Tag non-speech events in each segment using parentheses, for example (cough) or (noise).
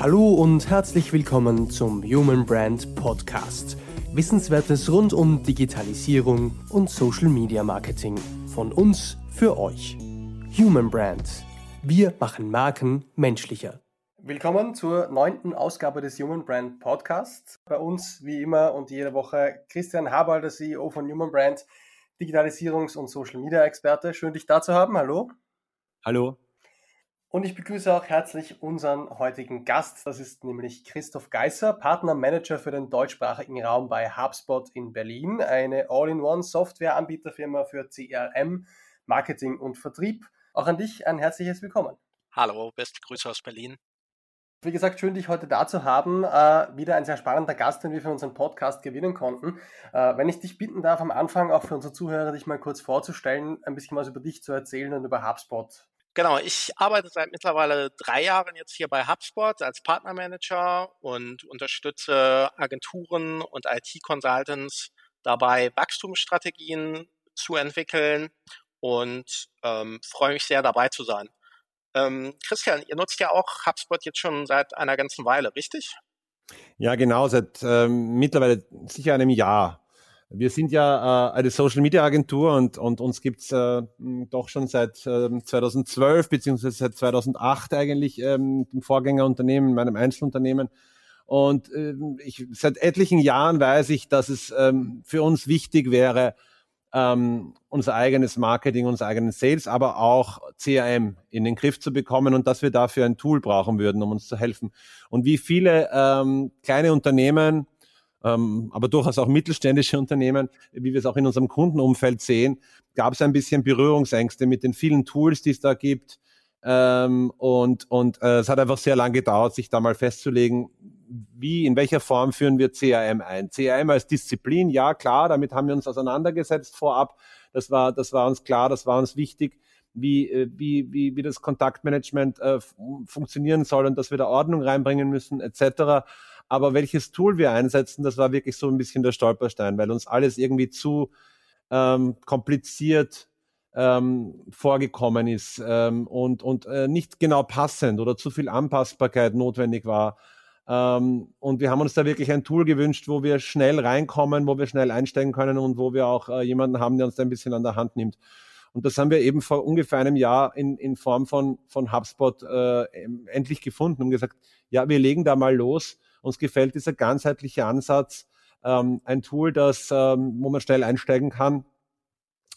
Hallo und herzlich willkommen zum Human Brand Podcast. Wissenswertes rund um Digitalisierung und Social Media Marketing. Von uns für euch. Human Brand. Wir machen Marken menschlicher. Willkommen zur neunten Ausgabe des Human Brand Podcasts. Bei uns wie immer und jede Woche Christian Haber, der CEO von Human Brand, Digitalisierungs- und Social Media Experte. Schön, dich da zu haben. Hallo. Hallo. Und ich begrüße auch herzlich unseren heutigen Gast. Das ist nämlich Christoph Geisser, Partnermanager für den deutschsprachigen Raum bei HubSpot in Berlin, eine All-in-One-Software-Anbieterfirma für CRM, Marketing und Vertrieb. Auch an dich ein herzliches Willkommen. Hallo, beste Grüße aus Berlin. Wie gesagt, schön, dich heute da zu haben. Äh, wieder ein sehr spannender Gast, den wir für unseren Podcast gewinnen konnten. Äh, wenn ich dich bitten darf, am Anfang auch für unsere Zuhörer, dich mal kurz vorzustellen, ein bisschen was über dich zu erzählen und über HubSpot. Genau, ich arbeite seit mittlerweile drei Jahren jetzt hier bei HubSpot als Partnermanager und unterstütze Agenturen und IT-Consultants dabei, Wachstumsstrategien zu entwickeln und ähm, freue mich sehr dabei zu sein. Ähm, Christian, ihr nutzt ja auch HubSpot jetzt schon seit einer ganzen Weile, richtig? Ja, genau, seit ähm, mittlerweile sicher einem Jahr. Wir sind ja äh, eine Social Media Agentur und, und uns gibt's äh, doch schon seit äh, 2012 beziehungsweise seit 2008 eigentlich ähm, dem Vorgängerunternehmen, meinem Einzelunternehmen. Und äh, ich, seit etlichen Jahren weiß ich, dass es ähm, für uns wichtig wäre, ähm, unser eigenes Marketing, unser eigenes Sales, aber auch CRM in den Griff zu bekommen und dass wir dafür ein Tool brauchen würden, um uns zu helfen. Und wie viele ähm, kleine Unternehmen, ähm, aber durchaus auch mittelständische Unternehmen, wie wir es auch in unserem Kundenumfeld sehen, gab es ein bisschen Berührungsängste mit den vielen Tools, die es da gibt. Ähm, und und äh, es hat einfach sehr lange gedauert, sich da mal festzulegen, wie, in welcher Form führen wir CRM ein? CRM als Disziplin, ja klar, damit haben wir uns auseinandergesetzt vorab. Das war, das war uns klar, das war uns wichtig, wie, äh, wie, wie, wie das Kontaktmanagement äh, funktionieren soll und dass wir da Ordnung reinbringen müssen, etc. Aber welches Tool wir einsetzen, das war wirklich so ein bisschen der Stolperstein, weil uns alles irgendwie zu ähm, kompliziert ähm, vorgekommen ist ähm, und, und äh, nicht genau passend oder zu viel Anpassbarkeit notwendig war. Ähm, und wir haben uns da wirklich ein Tool gewünscht, wo wir schnell reinkommen, wo wir schnell einsteigen können und wo wir auch äh, jemanden haben, der uns da ein bisschen an der Hand nimmt. Und das haben wir eben vor ungefähr einem Jahr in, in Form von, von HubSpot äh, endlich gefunden und gesagt, ja, wir legen da mal los. Uns gefällt dieser ganzheitliche Ansatz, ähm, ein Tool, das, ähm, wo man schnell einsteigen kann,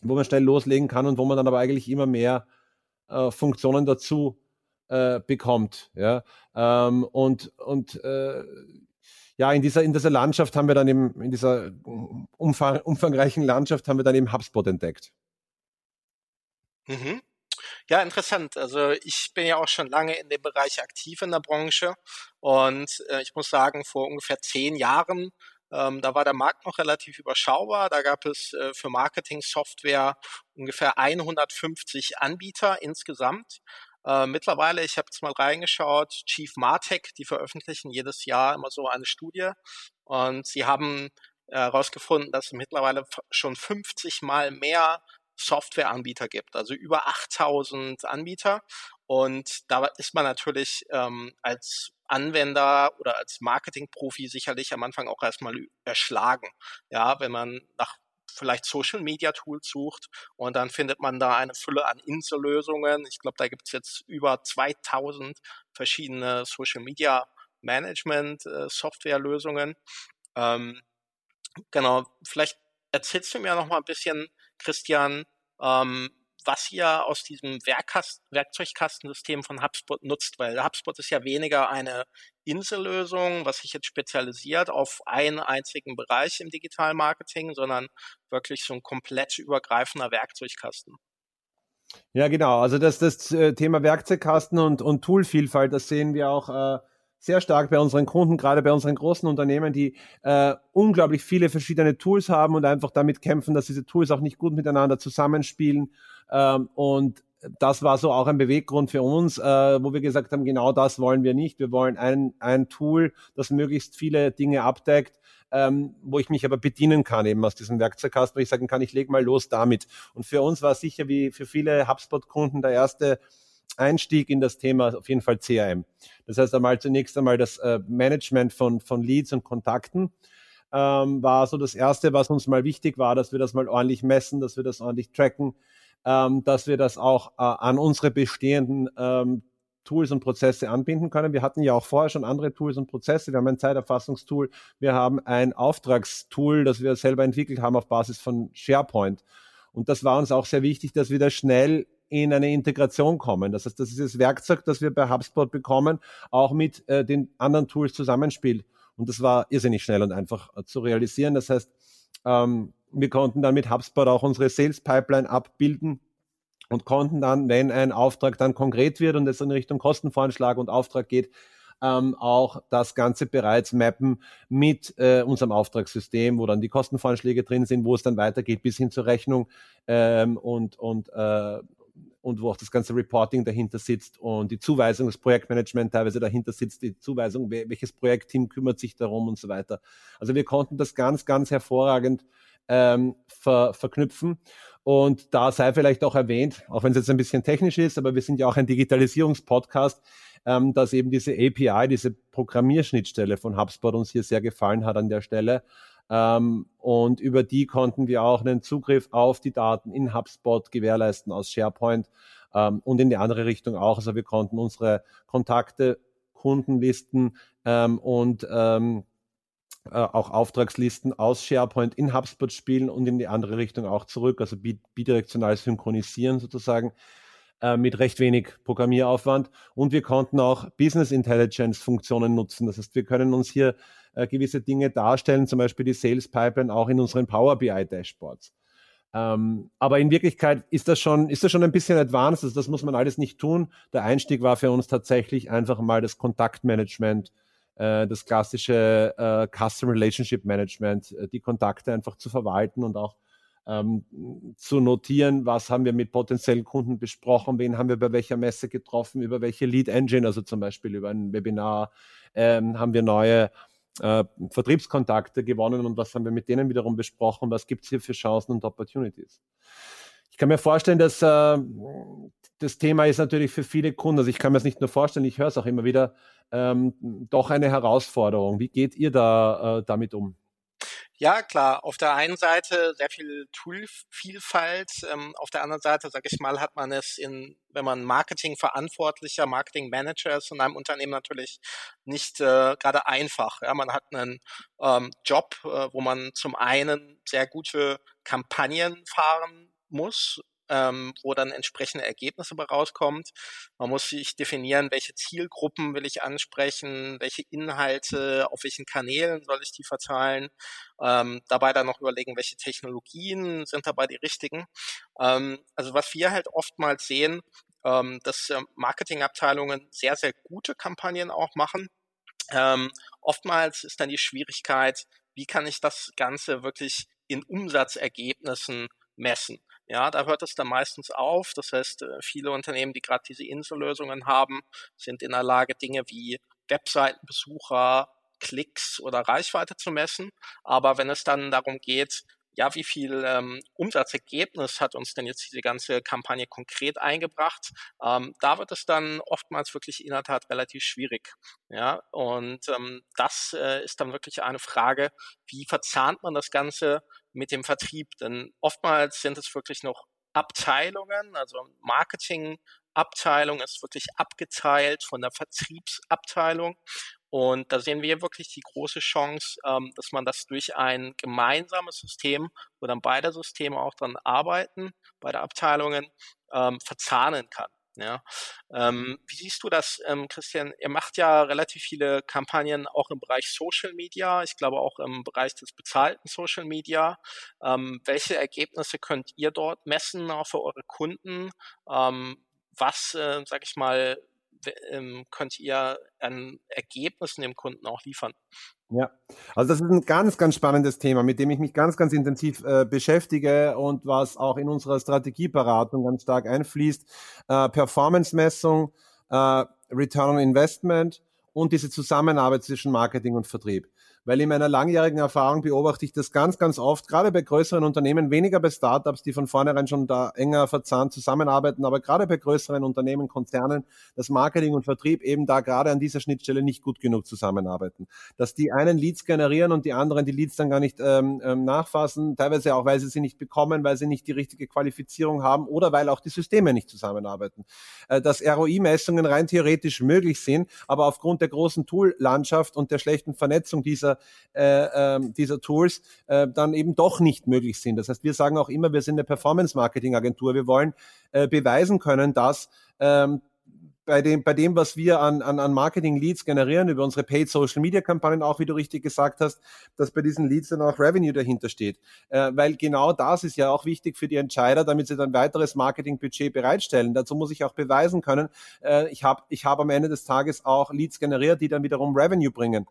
wo man schnell loslegen kann und wo man dann aber eigentlich immer mehr äh, Funktionen dazu äh, bekommt. Ja? Ähm, und und äh, ja, in dieser, in dieser Landschaft haben wir dann eben, in dieser umfang, umfangreichen Landschaft haben wir dann eben HubSpot entdeckt. Mhm. Ja, interessant. Also ich bin ja auch schon lange in dem Bereich aktiv in der Branche und äh, ich muss sagen, vor ungefähr zehn Jahren, ähm, da war der Markt noch relativ überschaubar. Da gab es äh, für Marketing-Software ungefähr 150 Anbieter insgesamt. Äh, mittlerweile, ich habe jetzt mal reingeschaut, Chief Martech, die veröffentlichen jedes Jahr immer so eine Studie und sie haben herausgefunden, dass es mittlerweile schon 50 mal mehr Softwareanbieter gibt, also über 8000 Anbieter. Und da ist man natürlich ähm, als Anwender oder als Marketingprofi sicherlich am Anfang auch erstmal erschlagen. Ja, wenn man nach vielleicht Social Media Tools sucht und dann findet man da eine Fülle an Insellösungen. Ich glaube, da gibt es jetzt über 2000 verschiedene Social Media Management äh, Software Lösungen. Ähm, genau, vielleicht erzählst du mir noch mal ein bisschen, Christian, ähm, was ihr aus diesem Werkzeugkastensystem von HubSpot nutzt, weil HubSpot ist ja weniger eine Insellösung, was sich jetzt spezialisiert auf einen einzigen Bereich im Digital Marketing, sondern wirklich so ein komplett übergreifender Werkzeugkasten. Ja, genau. Also das, das äh, Thema Werkzeugkasten und, und Toolvielfalt, das sehen wir auch äh, sehr stark bei unseren Kunden, gerade bei unseren großen Unternehmen, die äh, unglaublich viele verschiedene Tools haben und einfach damit kämpfen, dass diese Tools auch nicht gut miteinander zusammenspielen. Ähm, und das war so auch ein Beweggrund für uns, äh, wo wir gesagt haben, genau das wollen wir nicht. Wir wollen ein, ein Tool, das möglichst viele Dinge abdeckt, ähm, wo ich mich aber bedienen kann eben aus diesem Werkzeugkasten, wo ich sagen kann, ich lege mal los damit. Und für uns war sicher wie für viele HubSpot-Kunden der erste Einstieg in das Thema auf jeden Fall CRM. Das heißt einmal zunächst einmal das äh, Management von, von Leads und Kontakten ähm, war so das Erste, was uns mal wichtig war, dass wir das mal ordentlich messen, dass wir das ordentlich tracken, ähm, dass wir das auch äh, an unsere bestehenden ähm, Tools und Prozesse anbinden können. Wir hatten ja auch vorher schon andere Tools und Prozesse. Wir haben ein Zeiterfassungstool, wir haben ein Auftragstool, das wir selber entwickelt haben auf Basis von SharePoint. Und das war uns auch sehr wichtig, dass wir da schnell in eine Integration kommen. Das heißt, das ist das Werkzeug, das wir bei HubSpot bekommen, auch mit äh, den anderen Tools zusammenspielt. Und das war irrsinnig schnell und einfach äh, zu realisieren. Das heißt, ähm, wir konnten dann mit HubSpot auch unsere Sales Pipeline abbilden und konnten dann, wenn ein Auftrag dann konkret wird und es in Richtung Kostenvoranschlag und Auftrag geht, ähm, auch das Ganze bereits mappen mit äh, unserem Auftragssystem, wo dann die Kostenvoranschläge drin sind, wo es dann weitergeht bis hin zur Rechnung ähm, und, und, äh, und wo auch das ganze Reporting dahinter sitzt und die Zuweisung, das Projektmanagement teilweise dahinter sitzt, die Zuweisung, welches Projektteam kümmert sich darum und so weiter. Also wir konnten das ganz, ganz hervorragend ähm, ver, verknüpfen. Und da sei vielleicht auch erwähnt, auch wenn es jetzt ein bisschen technisch ist, aber wir sind ja auch ein Digitalisierungspodcast, ähm, dass eben diese API, diese Programmierschnittstelle von HubSpot uns hier sehr gefallen hat an der Stelle. Ähm, und über die konnten wir auch einen Zugriff auf die Daten in HubSpot gewährleisten aus SharePoint ähm, und in die andere Richtung auch. Also wir konnten unsere Kontakte, Kundenlisten ähm, und ähm, äh, auch Auftragslisten aus SharePoint in HubSpot spielen und in die andere Richtung auch zurück, also bidirektional synchronisieren sozusagen äh, mit recht wenig Programmieraufwand. Und wir konnten auch Business Intelligence Funktionen nutzen. Das heißt, wir können uns hier äh, gewisse Dinge darstellen, zum Beispiel die Sales Pipeline auch in unseren Power BI Dashboards. Ähm, aber in Wirklichkeit ist das schon, ist das schon ein bisschen advanced. Also das muss man alles nicht tun. Der Einstieg war für uns tatsächlich einfach mal das Kontaktmanagement äh, das klassische äh, Customer Relationship Management, äh, die Kontakte einfach zu verwalten und auch ähm, zu notieren, was haben wir mit potenziellen Kunden besprochen, wen haben wir bei welcher Messe getroffen, über welche Lead Engine, also zum Beispiel über ein Webinar, ähm, haben wir neue äh, Vertriebskontakte gewonnen und was haben wir mit denen wiederum besprochen, was gibt es hier für Chancen und Opportunities. Ich kann mir vorstellen, dass äh, das Thema ist natürlich für viele Kunden, also ich kann mir das nicht nur vorstellen, ich höre es auch immer wieder, ähm, doch eine Herausforderung. Wie geht ihr da äh, damit um? Ja, klar. Auf der einen Seite sehr viel Toolvielfalt. Ähm, auf der anderen Seite, sage ich mal, hat man es in, wenn man Marketingverantwortlicher, Marketingmanager ist in einem Unternehmen natürlich nicht äh, gerade einfach. Ja, man hat einen ähm, Job, äh, wo man zum einen sehr gute Kampagnen fahren muss, ähm, wo dann entsprechende Ergebnisse bei rauskommt. Man muss sich definieren, welche Zielgruppen will ich ansprechen, welche Inhalte, auf welchen Kanälen soll ich die verteilen. Ähm, dabei dann noch überlegen, welche Technologien sind dabei die richtigen. Ähm, also was wir halt oftmals sehen, ähm, dass äh, Marketingabteilungen sehr, sehr gute Kampagnen auch machen. Ähm, oftmals ist dann die Schwierigkeit, wie kann ich das Ganze wirklich in Umsatzergebnissen messen. Ja, da hört es dann meistens auf. Das heißt, äh, viele Unternehmen, die gerade diese Insellösungen haben, sind in der Lage, Dinge wie Webseitenbesucher, Klicks oder Reichweite zu messen. Aber wenn es dann darum geht, ja, wie viel ähm, Umsatzergebnis hat uns denn jetzt diese ganze Kampagne konkret eingebracht? Ähm, da wird es dann oftmals wirklich in der Tat relativ schwierig. Ja, und ähm, das äh, ist dann wirklich eine Frage, wie verzahnt man das Ganze mit dem Vertrieb? Denn oftmals sind es wirklich noch Abteilungen, also Marketingabteilung ist wirklich abgeteilt von der Vertriebsabteilung. Und da sehen wir wirklich die große Chance, ähm, dass man das durch ein gemeinsames System, wo dann beide Systeme auch dran arbeiten, beide Abteilungen, ähm, verzahnen kann. Ja. Ähm, wie siehst du das, ähm, Christian? Ihr macht ja relativ viele Kampagnen auch im Bereich Social Media, ich glaube auch im Bereich des bezahlten Social Media. Ähm, welche Ergebnisse könnt ihr dort messen, auch für eure Kunden? Ähm, was, äh, sag ich mal, ähm, könnt ihr an Ergebnissen dem Kunden auch liefern. Ja, also das ist ein ganz, ganz spannendes Thema, mit dem ich mich ganz, ganz intensiv äh, beschäftige und was auch in unserer Strategieberatung ganz stark einfließt. Äh, Performance-Messung, äh, Return on Investment und diese Zusammenarbeit zwischen Marketing und Vertrieb. Weil in meiner langjährigen Erfahrung beobachte ich das ganz, ganz oft, gerade bei größeren Unternehmen, weniger bei Startups, die von vornherein schon da enger verzahnt zusammenarbeiten, aber gerade bei größeren Unternehmen, Konzernen, dass Marketing und Vertrieb eben da gerade an dieser Schnittstelle nicht gut genug zusammenarbeiten. Dass die einen Leads generieren und die anderen die Leads dann gar nicht ähm, ähm, nachfassen, teilweise auch, weil sie sie nicht bekommen, weil sie nicht die richtige Qualifizierung haben oder weil auch die Systeme nicht zusammenarbeiten. Äh, dass ROI-Messungen rein theoretisch möglich sind, aber aufgrund der großen Tool-Landschaft und der schlechten Vernetzung dieser, äh, äh, dieser Tools äh, dann eben doch nicht möglich sind. Das heißt, wir sagen auch immer, wir sind eine Performance-Marketing-Agentur. Wir wollen äh, beweisen können, dass ähm, bei dem, bei dem, was wir an, an, an Marketing-Leads generieren, über unsere Paid Social Media Kampagnen, auch wie du richtig gesagt hast, dass bei diesen Leads dann auch Revenue dahinter steht. Äh, weil genau das ist ja auch wichtig für die Entscheider, damit sie dann weiteres Marketing-Budget bereitstellen. Dazu muss ich auch beweisen können, äh, ich habe ich hab am Ende des Tages auch Leads generiert, die dann wiederum Revenue bringen.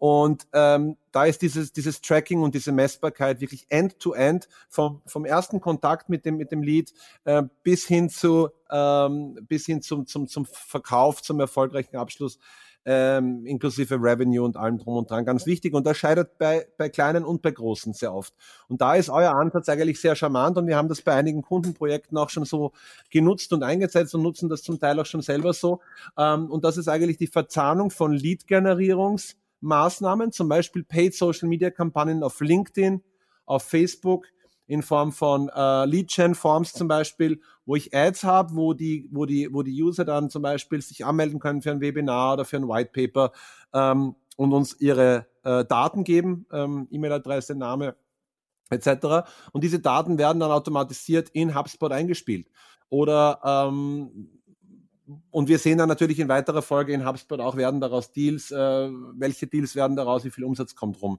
Und ähm, da ist dieses, dieses Tracking und diese Messbarkeit wirklich end-to-end -end vom, vom ersten Kontakt mit dem, mit dem Lead äh, bis hin zu ähm, bis hin zum, zum, zum Verkauf, zum erfolgreichen Abschluss, ähm, inklusive Revenue und allem drum und dran. Ganz wichtig. Und das scheitert bei, bei kleinen und bei großen sehr oft. Und da ist euer Ansatz eigentlich sehr charmant und wir haben das bei einigen Kundenprojekten auch schon so genutzt und eingesetzt und nutzen das zum Teil auch schon selber so. Ähm, und das ist eigentlich die Verzahnung von Lead-Generierungs- Maßnahmen, zum Beispiel Paid Social Media Kampagnen auf LinkedIn, auf Facebook, in Form von äh, Lead-Gen-Forms zum Beispiel, wo ich Ads habe, wo die, wo, die, wo die User dann zum Beispiel sich anmelden können für ein Webinar oder für ein White Paper ähm, und uns ihre äh, Daten geben, ähm, E-Mail-Adresse, Name etc. Und diese Daten werden dann automatisiert in HubSpot eingespielt. Oder ähm, und wir sehen dann natürlich in weiterer Folge in HubSpot auch, werden daraus Deals, äh, welche Deals werden daraus, wie viel Umsatz kommt rum.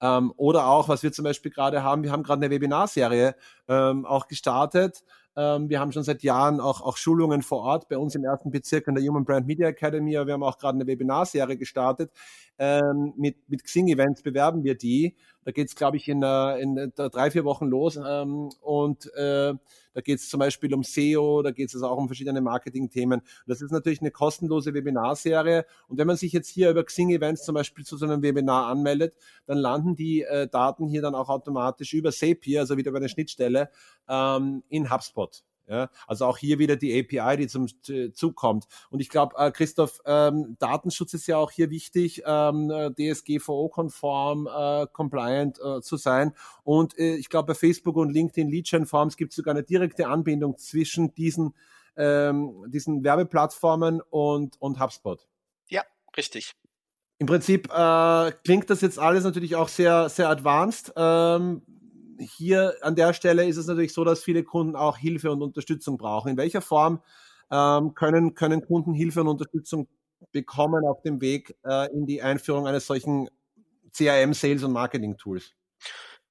Ähm, oder auch, was wir zum Beispiel gerade haben, wir haben gerade eine Webinarserie ähm, auch gestartet. Ähm, wir haben schon seit Jahren auch, auch Schulungen vor Ort bei uns im ersten Bezirk in der Human Brand Media Academy. Wir haben auch gerade eine Webinarserie gestartet. Ähm, mit, mit Xing-Events bewerben wir die. Da geht es, glaube ich, in, äh, in drei, vier Wochen los. Ähm, und äh, da geht es zum Beispiel um SEO, da geht es also auch um verschiedene Marketing-Themen. Das ist natürlich eine kostenlose Webinarserie. Und wenn man sich jetzt hier über Xing-Events zum Beispiel zu so einem Webinar anmeldet, dann landen die äh, Daten hier dann auch automatisch über Zapier, also wieder über eine Schnittstelle, ähm, in HubSpot. Ja, also auch hier wieder die API, die zum Zug kommt. Und ich glaube, äh, Christoph, ähm, Datenschutz ist ja auch hier wichtig, ähm, DSGVO-konform, äh, compliant äh, zu sein. Und äh, ich glaube, bei Facebook und LinkedIn Lead Gen Forms gibt es sogar eine direkte Anbindung zwischen diesen, ähm, diesen Werbeplattformen und, und HubSpot. Ja, richtig. Im Prinzip äh, klingt das jetzt alles natürlich auch sehr, sehr advanced. Ähm, hier an der Stelle ist es natürlich so, dass viele Kunden auch Hilfe und Unterstützung brauchen. In welcher Form ähm, können, können Kunden Hilfe und Unterstützung bekommen auf dem Weg äh, in die Einführung eines solchen CRM, Sales und Marketing Tools?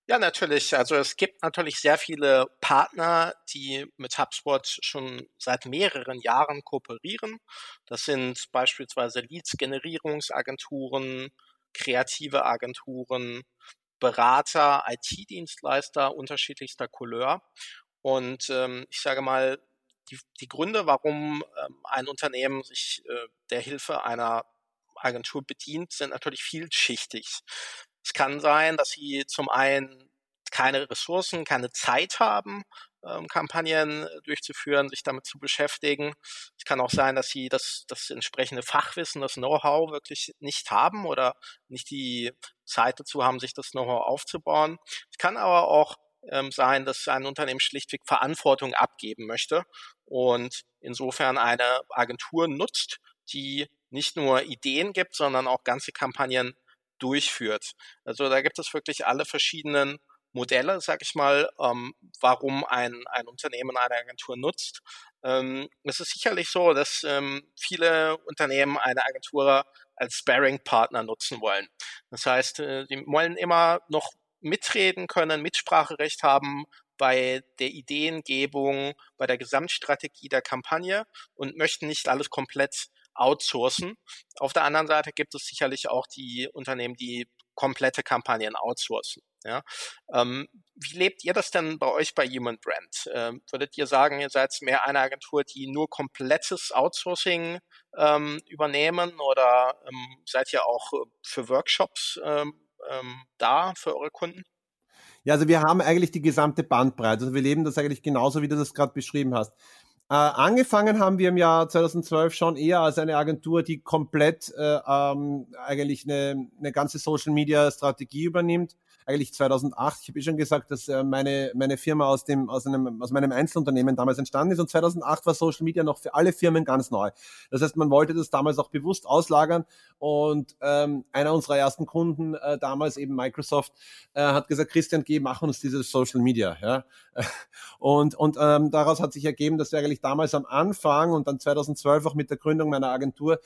Ja, natürlich. Also es gibt natürlich sehr viele Partner, die mit HubSpot schon seit mehreren Jahren kooperieren. Das sind beispielsweise Leads-Generierungsagenturen, kreative Agenturen, Berater, IT-Dienstleister unterschiedlichster Couleur. Und ähm, ich sage mal, die, die Gründe, warum ähm, ein Unternehmen sich äh, der Hilfe einer Agentur bedient, sind natürlich vielschichtig. Es kann sein, dass sie zum einen keine Ressourcen, keine Zeit haben, ähm, Kampagnen äh, durchzuführen, sich damit zu beschäftigen. Es kann auch sein, dass sie das, das entsprechende Fachwissen, das Know-how wirklich nicht haben oder nicht die Zeit dazu haben, sich das Know-how aufzubauen. Es kann aber auch ähm, sein, dass ein Unternehmen schlichtweg Verantwortung abgeben möchte und insofern eine Agentur nutzt, die nicht nur Ideen gibt, sondern auch ganze Kampagnen durchführt. Also da gibt es wirklich alle verschiedenen Modelle, sag ich mal, ähm, warum ein, ein Unternehmen eine Agentur nutzt. Ähm, es ist sicherlich so, dass ähm, viele Unternehmen eine Agentur als Sparing-Partner nutzen wollen. Das heißt, äh, die wollen immer noch mitreden können, Mitspracherecht haben bei der Ideengebung, bei der Gesamtstrategie der Kampagne und möchten nicht alles komplett outsourcen. Auf der anderen Seite gibt es sicherlich auch die Unternehmen, die komplette Kampagnen outsourcen. Ja? Ähm, wie lebt ihr das denn bei euch bei Human Brand? Ähm, würdet ihr sagen, ihr seid mehr eine Agentur, die nur komplettes Outsourcing ähm, übernehmen oder ähm, seid ihr auch äh, für Workshops ähm, ähm, da für eure Kunden? Ja, also wir haben eigentlich die gesamte Bandbreite. Also wir leben das eigentlich genauso, wie du das gerade beschrieben hast. Äh, angefangen haben wir im Jahr 2012 schon eher als eine Agentur, die komplett äh, ähm, eigentlich eine, eine ganze Social Media Strategie übernimmt eigentlich 2008. Ich habe eh schon gesagt, dass äh, meine, meine Firma aus, dem, aus, einem, aus meinem Einzelunternehmen damals entstanden ist und 2008 war Social Media noch für alle Firmen ganz neu. Das heißt, man wollte das damals auch bewusst auslagern und ähm, einer unserer ersten Kunden, äh, damals eben Microsoft, äh, hat gesagt, Christian, geh, mach uns dieses Social Media. Ja? (laughs) Und, und ähm, daraus hat sich ergeben, dass wir eigentlich damals am Anfang und dann 2012 auch mit der Gründung meiner Agentur,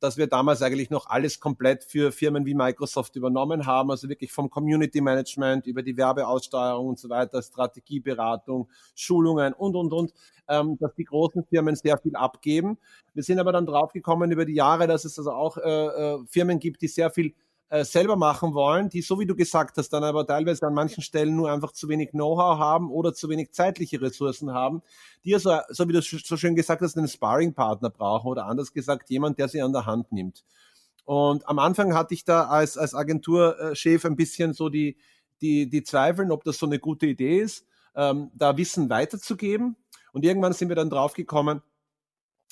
dass wir damals eigentlich noch alles komplett für Firmen wie Microsoft übernommen haben, also wirklich vom Community Management über die Werbeaussteuerung und so weiter, Strategieberatung, Schulungen und, und, und, ähm, dass die großen Firmen sehr viel abgeben. Wir sind aber dann draufgekommen über die Jahre, dass es also auch äh, äh Firmen gibt, die sehr viel äh, selber machen wollen, die, so wie du gesagt hast, dann aber teilweise an manchen Stellen nur einfach zu wenig Know-how haben oder zu wenig zeitliche Ressourcen haben, die also, so wie du so schön gesagt hast, einen Sparring-Partner brauchen oder anders gesagt, jemand, der sie an der Hand nimmt. Und am Anfang hatte ich da als, als Agenturchef ein bisschen so die, die, die Zweifeln, ob das so eine gute Idee ist, ähm, da Wissen weiterzugeben. Und irgendwann sind wir dann draufgekommen,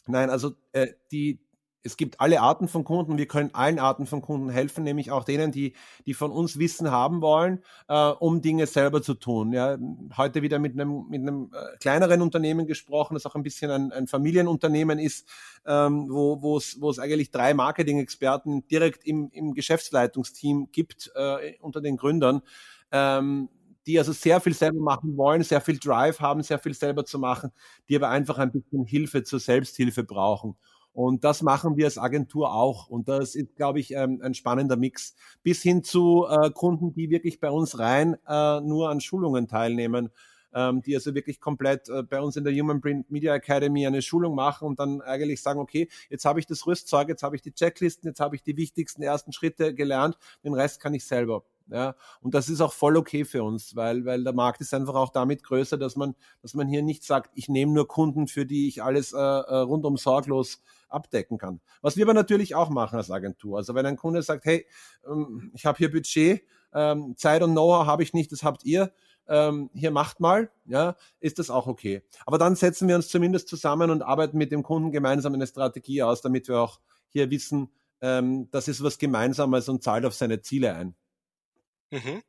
nein, also äh, die, es gibt alle Arten von Kunden, wir können allen Arten von Kunden helfen, nämlich auch denen, die, die von uns Wissen haben wollen, äh, um Dinge selber zu tun. Ja, heute wieder mit einem, mit einem äh, kleineren Unternehmen gesprochen, das auch ein bisschen ein, ein Familienunternehmen ist, ähm, wo, wo, es, wo es eigentlich drei Marketing-Experten direkt im, im Geschäftsleitungsteam gibt, äh, unter den Gründern. Ähm, die also sehr viel selber machen wollen, sehr viel Drive haben, sehr viel selber zu machen, die aber einfach ein bisschen Hilfe zur Selbsthilfe brauchen. Und das machen wir als Agentur auch. Und das ist, glaube ich, ein spannender Mix. Bis hin zu äh, Kunden, die wirklich bei uns rein äh, nur an Schulungen teilnehmen, ähm, die also wirklich komplett äh, bei uns in der Human Print Media Academy eine Schulung machen und dann eigentlich sagen, okay, jetzt habe ich das Rüstzeug, jetzt habe ich die Checklisten, jetzt habe ich die wichtigsten ersten Schritte gelernt, den Rest kann ich selber. Ja, und das ist auch voll okay für uns, weil, weil der Markt ist einfach auch damit größer, dass man, dass man hier nicht sagt, ich nehme nur Kunden, für die ich alles äh, äh, rundum sorglos abdecken kann. Was wir aber natürlich auch machen als Agentur. Also wenn ein Kunde sagt, hey, ähm, ich habe hier Budget, ähm, Zeit und Know-how habe ich nicht, das habt ihr, ähm, hier macht mal, ja, ist das auch okay. Aber dann setzen wir uns zumindest zusammen und arbeiten mit dem Kunden gemeinsam eine Strategie aus, damit wir auch hier wissen, das ist was Gemeinsames und zahlt auf seine Ziele ein. Mhm.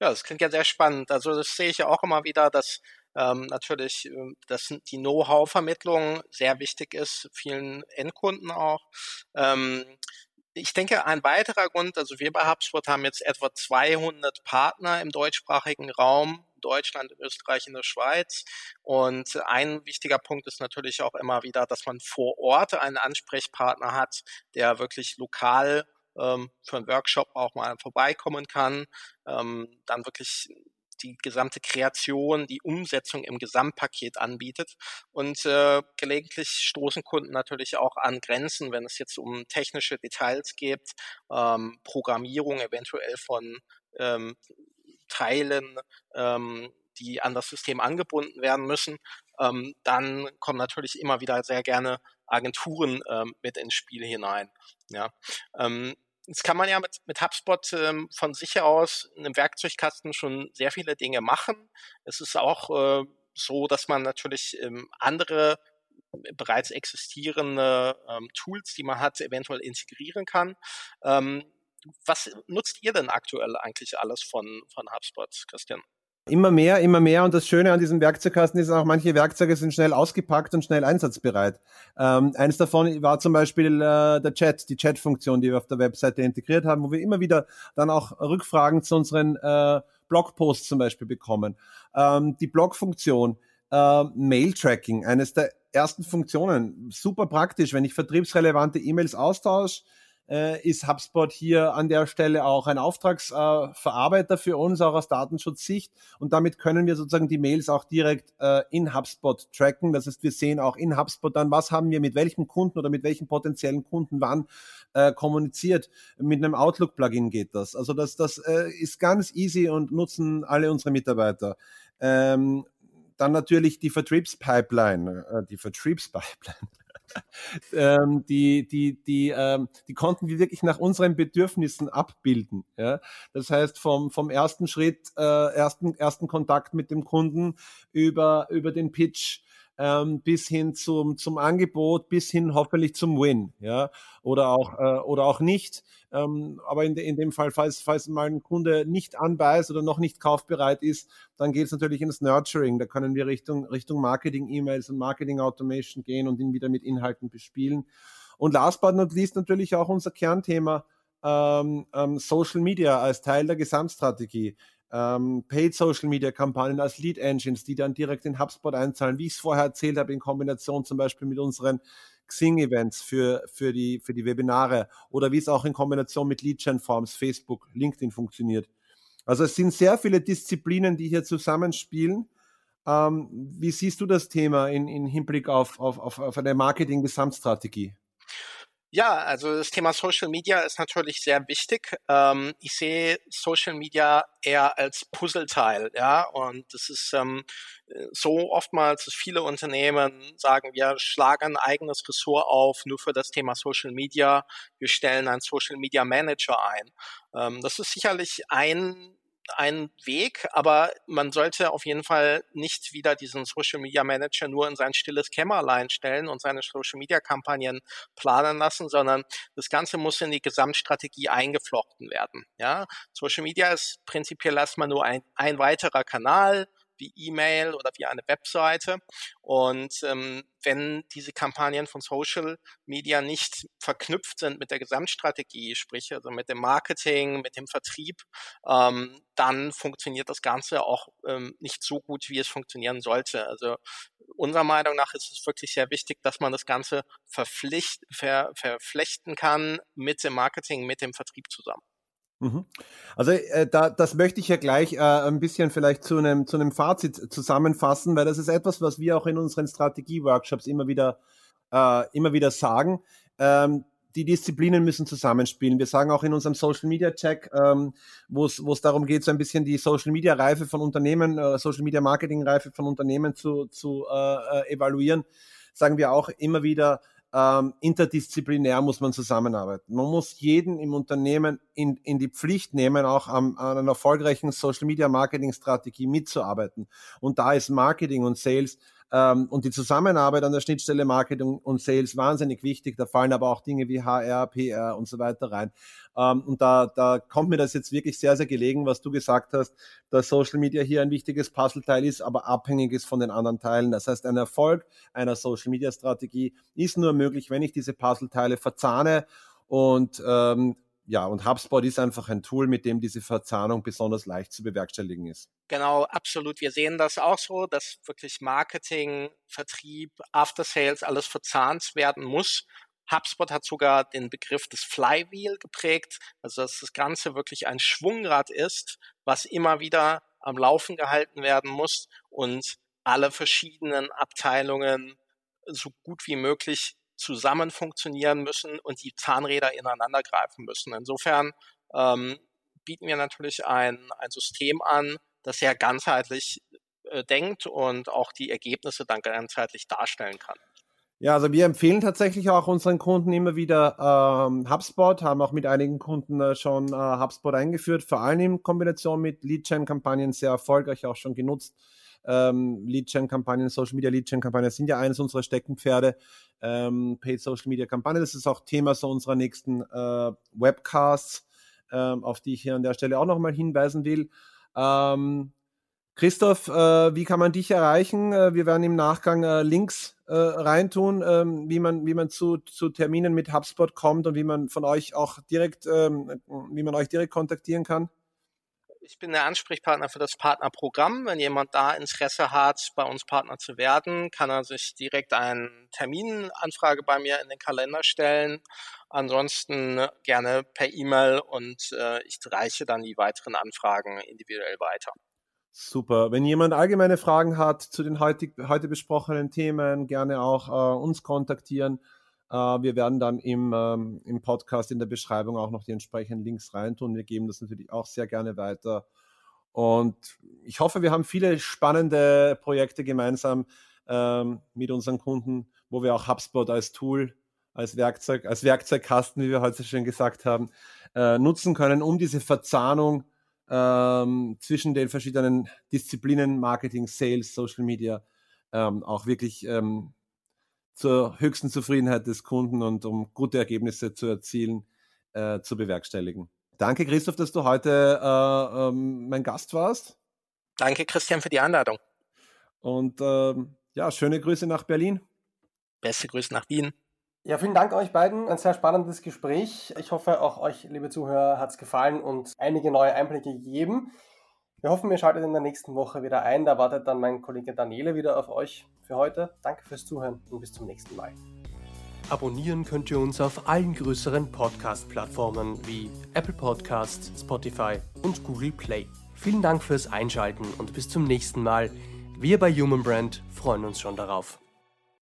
Ja, das klingt ja sehr spannend. Also das sehe ich ja auch immer wieder, dass ähm, natürlich äh, dass die Know-how-Vermittlung sehr wichtig ist, vielen Endkunden auch. Ähm, ich denke, ein weiterer Grund, also wir bei HubSpot haben jetzt etwa 200 Partner im deutschsprachigen Raum, Deutschland, in Österreich, in der Schweiz. Und ein wichtiger Punkt ist natürlich auch immer wieder, dass man vor Ort einen Ansprechpartner hat, der wirklich lokal ähm, für einen Workshop auch mal vorbeikommen kann, ähm, dann wirklich die gesamte Kreation, die Umsetzung im Gesamtpaket anbietet. Und äh, gelegentlich stoßen Kunden natürlich auch an Grenzen, wenn es jetzt um technische Details geht, ähm, Programmierung eventuell von ähm, Teilen, ähm, die an das System angebunden werden müssen. Ähm, dann kommen natürlich immer wieder sehr gerne Agenturen ähm, mit ins Spiel hinein. Ja. Ähm, Jetzt kann man ja mit, mit HubSpot ähm, von sich aus in einem Werkzeugkasten schon sehr viele Dinge machen. Es ist auch äh, so, dass man natürlich ähm, andere äh, bereits existierende ähm, Tools, die man hat, eventuell integrieren kann. Ähm, was nutzt ihr denn aktuell eigentlich alles von, von HubSpot, Christian? Immer mehr, immer mehr. Und das Schöne an diesem Werkzeugkasten ist auch, manche Werkzeuge sind schnell ausgepackt und schnell einsatzbereit. Ähm, eines davon war zum Beispiel äh, der Chat, die Chat-Funktion, die wir auf der Webseite integriert haben, wo wir immer wieder dann auch Rückfragen zu unseren äh, Blogposts zum Beispiel bekommen. Ähm, die Blog-Funktion, äh, Mail-Tracking, eines der ersten Funktionen, super praktisch, wenn ich vertriebsrelevante E-Mails austausche, äh, ist HubSpot hier an der Stelle auch ein Auftragsverarbeiter äh, für uns, auch aus Datenschutzsicht. Und damit können wir sozusagen die Mails auch direkt äh, in HubSpot tracken. Das heißt, wir sehen auch in HubSpot dann, was haben wir mit welchem Kunden oder mit welchen potenziellen Kunden wann äh, kommuniziert. Mit einem Outlook-Plugin geht das. Also das, das äh, ist ganz easy und nutzen alle unsere Mitarbeiter. Ähm, dann natürlich die Vertriebspipeline, äh, die Vertriebspipeline ähm, die, die, die, ähm, die konnten wir wirklich nach unseren Bedürfnissen abbilden. Ja? Das heißt, vom, vom ersten Schritt, äh, ersten, ersten Kontakt mit dem Kunden über, über den Pitch, ähm, bis hin zum, zum Angebot, bis hin hoffentlich zum Win, ja, oder auch, äh, oder auch nicht. Ähm, aber in, de, in dem Fall, falls, falls mal ein Kunde nicht anbeißt oder noch nicht kaufbereit ist, dann geht es natürlich ins Nurturing. Da können wir Richtung, Richtung Marketing-E-Mails und Marketing-Automation gehen und ihn wieder mit Inhalten bespielen. Und last but not least natürlich auch unser Kernthema, ähm, ähm, Social Media als Teil der Gesamtstrategie ähm, Paid Social Media Kampagnen als Lead Engines, die dann direkt in HubSpot einzahlen, wie ich es vorher erzählt habe, in Kombination zum Beispiel mit unseren Xing-Events für, für, die, für die Webinare oder wie es auch in Kombination mit Lead-Gen-Forms, Facebook, LinkedIn funktioniert. Also es sind sehr viele Disziplinen, die hier zusammenspielen. Ähm, wie siehst du das Thema in, in Hinblick auf, auf, auf, auf eine Marketing-Gesamtstrategie? Ja, also das Thema Social Media ist natürlich sehr wichtig. Ähm, ich sehe Social Media eher als Puzzleteil, ja, und das ist ähm, so oftmals, dass viele Unternehmen sagen, wir schlagen ein eigenes Ressort auf, nur für das Thema Social Media. Wir stellen einen Social Media Manager ein. Ähm, das ist sicherlich ein ein Weg, aber man sollte auf jeden Fall nicht wieder diesen Social Media Manager nur in sein stilles Kämmerlein stellen und seine Social Media Kampagnen planen lassen, sondern das Ganze muss in die Gesamtstrategie eingeflochten werden. Ja, Social Media ist prinzipiell erstmal nur ein, ein weiterer Kanal, wie E-Mail oder wie eine Webseite. Und ähm, wenn diese Kampagnen von Social Media nicht verknüpft sind mit der Gesamtstrategie, sprich also mit dem Marketing, mit dem Vertrieb, ähm, dann funktioniert das Ganze auch ähm, nicht so gut, wie es funktionieren sollte. Also unserer Meinung nach ist es wirklich sehr wichtig, dass man das Ganze verpflicht, ver, verflechten kann mit dem Marketing, mit dem Vertrieb zusammen. Mhm. Also äh, da, das möchte ich ja gleich äh, ein bisschen vielleicht zu einem, zu einem Fazit zusammenfassen, weil das ist etwas, was wir auch in unseren Strategie-Workshops immer wieder, äh, immer wieder sagen. Ähm, die Disziplinen müssen zusammenspielen. Wir sagen auch in unserem Social Media Check, ähm, wo es darum geht, so ein bisschen die Social Media Reife von Unternehmen, äh, Social Media Marketing Reife von Unternehmen zu, zu äh, äh evaluieren, sagen wir auch immer wieder, ähm, interdisziplinär muss man zusammenarbeiten. Man muss jeden im Unternehmen in, in die Pflicht nehmen, auch am, an einer erfolgreichen Social Media Marketing Strategie mitzuarbeiten. Und da ist Marketing und Sales ähm, und die Zusammenarbeit an der Schnittstelle Marketing und Sales wahnsinnig wichtig. Da fallen aber auch Dinge wie HR, PR und so weiter rein. Ähm, und da, da kommt mir das jetzt wirklich sehr, sehr gelegen, was du gesagt hast, dass Social Media hier ein wichtiges Puzzleteil ist, aber abhängig ist von den anderen Teilen. Das heißt, ein Erfolg einer Social Media Strategie ist nur möglich, wenn ich diese Puzzleteile verzahne und ähm, ja, und HubSpot ist einfach ein Tool, mit dem diese Verzahnung besonders leicht zu bewerkstelligen ist. Genau, absolut. Wir sehen das auch so, dass wirklich Marketing, Vertrieb, After Sales alles verzahnt werden muss. HubSpot hat sogar den Begriff des Flywheel geprägt, also dass das Ganze wirklich ein Schwungrad ist, was immer wieder am Laufen gehalten werden muss und alle verschiedenen Abteilungen so gut wie möglich zusammen funktionieren müssen und die Zahnräder ineinander greifen müssen. Insofern ähm, bieten wir natürlich ein, ein System an, das sehr ganzheitlich äh, denkt und auch die Ergebnisse dann ganzheitlich darstellen kann. Ja, also wir empfehlen tatsächlich auch unseren Kunden immer wieder ähm, HubSpot, haben auch mit einigen Kunden äh, schon äh, HubSpot eingeführt, vor allem in Kombination mit Lead-Gen-Kampagnen sehr erfolgreich auch schon genutzt. Ähm, Lead-Gen-Kampagnen, Social-Media Lead-Gen-Kampagnen sind ja eines unserer Steckenpferde. Ähm, Paid Social-Media-Kampagnen, das ist auch Thema so unserer nächsten äh, Webcasts, ähm, auf die ich hier an der Stelle auch nochmal hinweisen will. Ähm, Christoph, äh, wie kann man dich erreichen? Äh, wir werden im Nachgang äh, Links äh, reintun, ähm, wie man, wie man zu, zu Terminen mit HubSpot kommt und wie man von euch auch direkt, ähm, wie man euch direkt kontaktieren kann. Ich bin der Ansprechpartner für das Partnerprogramm. Wenn jemand da Interesse hat, bei uns Partner zu werden, kann er sich direkt eine Terminanfrage bei mir in den Kalender stellen. Ansonsten gerne per E-Mail und äh, ich reiche dann die weiteren Anfragen individuell weiter. Super. Wenn jemand allgemeine Fragen hat zu den heute, heute besprochenen Themen, gerne auch äh, uns kontaktieren. Äh, wir werden dann im, ähm, im Podcast in der Beschreibung auch noch die entsprechenden Links reintun. Wir geben das natürlich auch sehr gerne weiter. Und ich hoffe, wir haben viele spannende Projekte gemeinsam ähm, mit unseren Kunden, wo wir auch HubSpot als Tool, als Werkzeug, als Werkzeugkasten, wie wir heute schon gesagt haben, äh, nutzen können, um diese Verzahnung ähm, zwischen den verschiedenen Disziplinen, Marketing, Sales, Social Media, auch wirklich zur höchsten Zufriedenheit des Kunden und um gute Ergebnisse zu erzielen, äh, zu bewerkstelligen. Danke, Christoph, dass du heute äh, ähm, mein Gast warst. Danke, Christian, für die Einladung. Und ähm, ja, schöne Grüße nach Berlin. Beste Grüße nach Wien. Ja, vielen Dank euch beiden. Ein sehr spannendes Gespräch. Ich hoffe, auch euch, liebe Zuhörer, hat es gefallen und einige neue Einblicke gegeben. Wir hoffen, ihr schaltet in der nächsten Woche wieder ein. Da wartet dann mein Kollege Daniele wieder auf euch für heute. Danke fürs Zuhören und bis zum nächsten Mal. Abonnieren könnt ihr uns auf allen größeren Podcast-Plattformen wie Apple Podcast, Spotify und Google Play. Vielen Dank fürs Einschalten und bis zum nächsten Mal. Wir bei Human Brand freuen uns schon darauf.